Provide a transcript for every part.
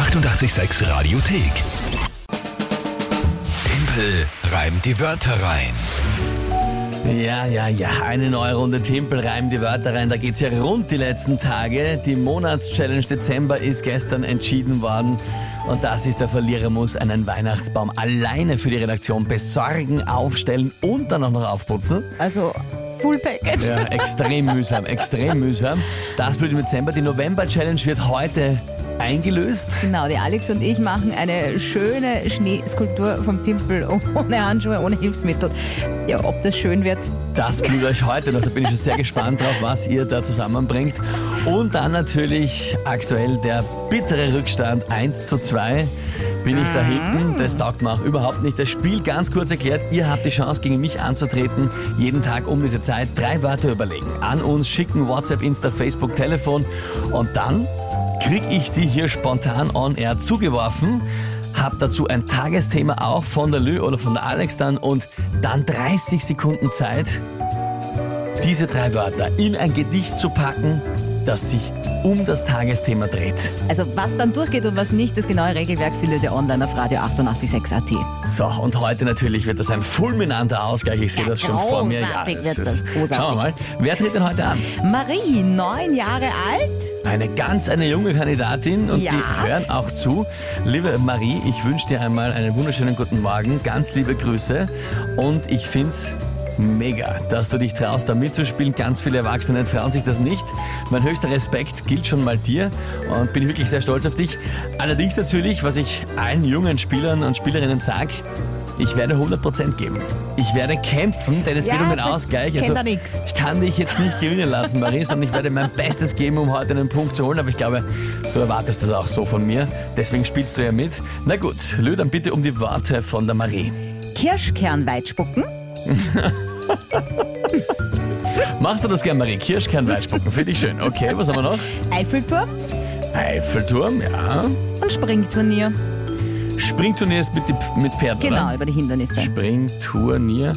886 Radiothek. Tempel reimt die Wörter rein. Ja, ja, ja, eine neue Runde Timpel, reim die Wörter rein. Da geht's ja rund die letzten Tage. Die Monatschallenge Dezember ist gestern entschieden worden. Und das ist, der Verlierer muss einen Weihnachtsbaum alleine für die Redaktion besorgen, aufstellen und dann auch noch aufputzen. Also Full Package. Ja, extrem mühsam, extrem mühsam. Das blüht im Dezember. Die November-Challenge wird heute eingelöst. Genau, die Alex und ich machen eine schöne Schneeskulptur vom Timpel ohne Handschuhe, ohne Hilfsmittel. Ja, ob das schön wird. Das blüht euch heute noch. Da bin ich schon sehr gespannt drauf, was ihr da zusammenbringt. Und dann natürlich aktuell der bittere Rückstand 1 zu 2 bin ich da hinten. Das taugt mir auch überhaupt nicht. Das Spiel ganz kurz erklärt, ihr habt die Chance gegen mich anzutreten. Jeden Tag um diese Zeit drei Wörter überlegen. An uns schicken WhatsApp, Insta, Facebook, Telefon und dann krieg ich die hier spontan on air zugeworfen. Hab dazu ein Tagesthema auch von der Lü oder von der Alex dann und dann 30 Sekunden Zeit, diese drei Wörter in ein Gedicht zu packen, das sich um das Tagesthema dreht. Also was dann durchgeht und was nicht, das genaue Regelwerk findet ihr online auf radio 886 AT. So, und heute natürlich wird das ein fulminanter Ausgleich. Ich sehe Ja, das schon vor mir. wird es das, ist- großartig. Schauen wir mal. Wer tritt denn heute an? Marie, neun Jahre alt. Eine ganz eine junge Kandidatin und Ja. die hören auch zu. Liebe Marie, ich wünsche dir einmal einen wunderschönen guten Morgen, ganz liebe Grüße und ich find's mega, dass du dich traust, da mitzuspielen. Ganz viele Erwachsene trauen sich das nicht. Mein höchster Respekt gilt schon mal dir und bin wirklich sehr stolz auf dich. Allerdings natürlich, was ich allen jungen Spielern und Spielerinnen sage, ich werde 100% geben. Ich werde kämpfen, denn es Ja, geht um den Ausgleich. Also ich kann dich jetzt nicht gewinnen lassen, Marie, sondern ich werde mein Bestes geben, um heute einen Punkt zu holen. Aber ich glaube, du erwartest das auch so von mir. Deswegen spielst du ja mit. Na gut, Lö, dann bitte um die Worte von der Marie. Kirschkernweit spucken. Machst du das gern, Marie? Kirschkern Weitspucken, finde ich schön. Okay, was haben wir noch? Eiffelturm Eiffelturm, ja. und Springturnier. Springturnier ist mit, die, mit Pferden, Genau, oder? über die Hindernisse. Springturnier.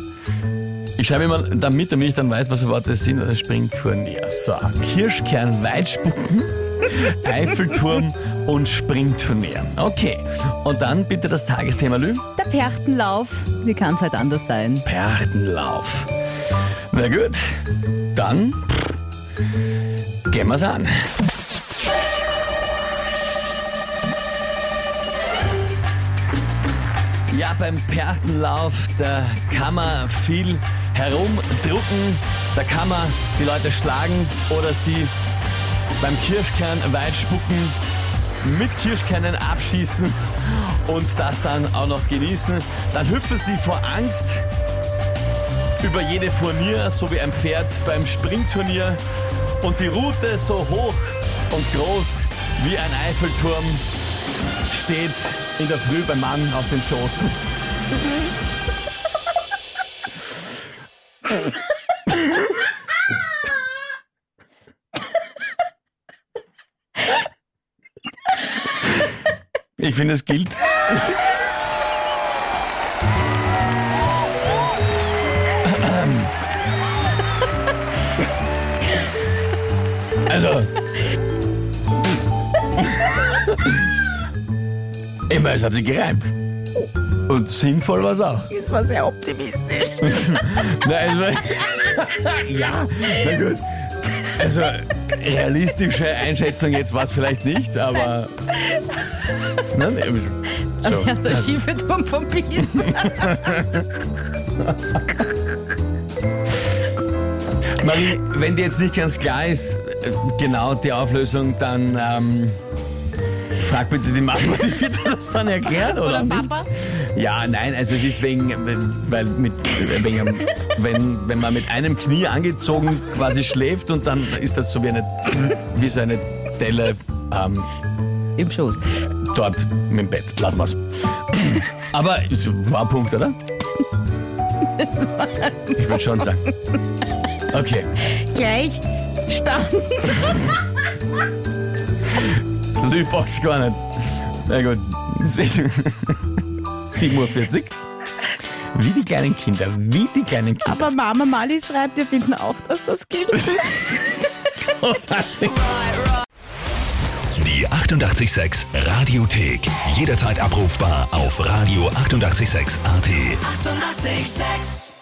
Ich schreibe immer damit, damit ich dann weiß, was für Worte es sind. Springturnier. So, Kirschkern, Weitspucken, Eiffelturm und Springturnier. Okay, und dann bitte das Tagesthema, Lü. Der Perchtenlauf. Wie kann es halt anders sein? Perchtenlauf. Na gut, dann gehen wir's an. Ja, beim Perchtenlauf, da kann man viel herumdrucken, da kann man die Leute schlagen oder sie beim Kirschkern weit spucken, mit Kirschkernen abschießen und das dann auch noch genießen. Dann hüpfen sie vor Angst über jede Furnier, so wie ein Pferd beim Springturnier und die Route so hoch und groß wie ein Eiffelturm steht in der Früh beim Mann auf dem Schoß. Ich finde, es gilt. Also. Immer, es hat sich gereimt. Und sinnvoll war es auch. Das war sehr optimistisch. Na, also, ja, na gut. Also, realistische Einschätzung jetzt war es vielleicht nicht, aber. Nein, so. Erst der schiefe Turm vom Pisa. Marie, wenn dir jetzt nicht ganz klar ist, genau die Auflösung, dann ähm, frag bitte die Mama, die bitte das dann erklären, oder? Oder nicht? Ja, nein, also es ist wegen, weil mit, wegen, wenn, wenn man mit einem Knie angezogen quasi schläft und dann ist das so wie eine, wie so eine Delle ähm, Im Schoß. dort mit dem Bett. Lass mal's. Aber es war ein Punkt, oder? Ich würde schon sagen. Okay. Gleich stand. Lübox gar nicht. Na gut. 7.40 Uhr. Wie die kleinen Kinder, wie die kleinen Kinder. Aber Mama Mali schreibt, wir finden auch, dass das gilt. Großartig. Die 8 886 Radiothek. Jederzeit abrufbar auf radio886.at. 886! 886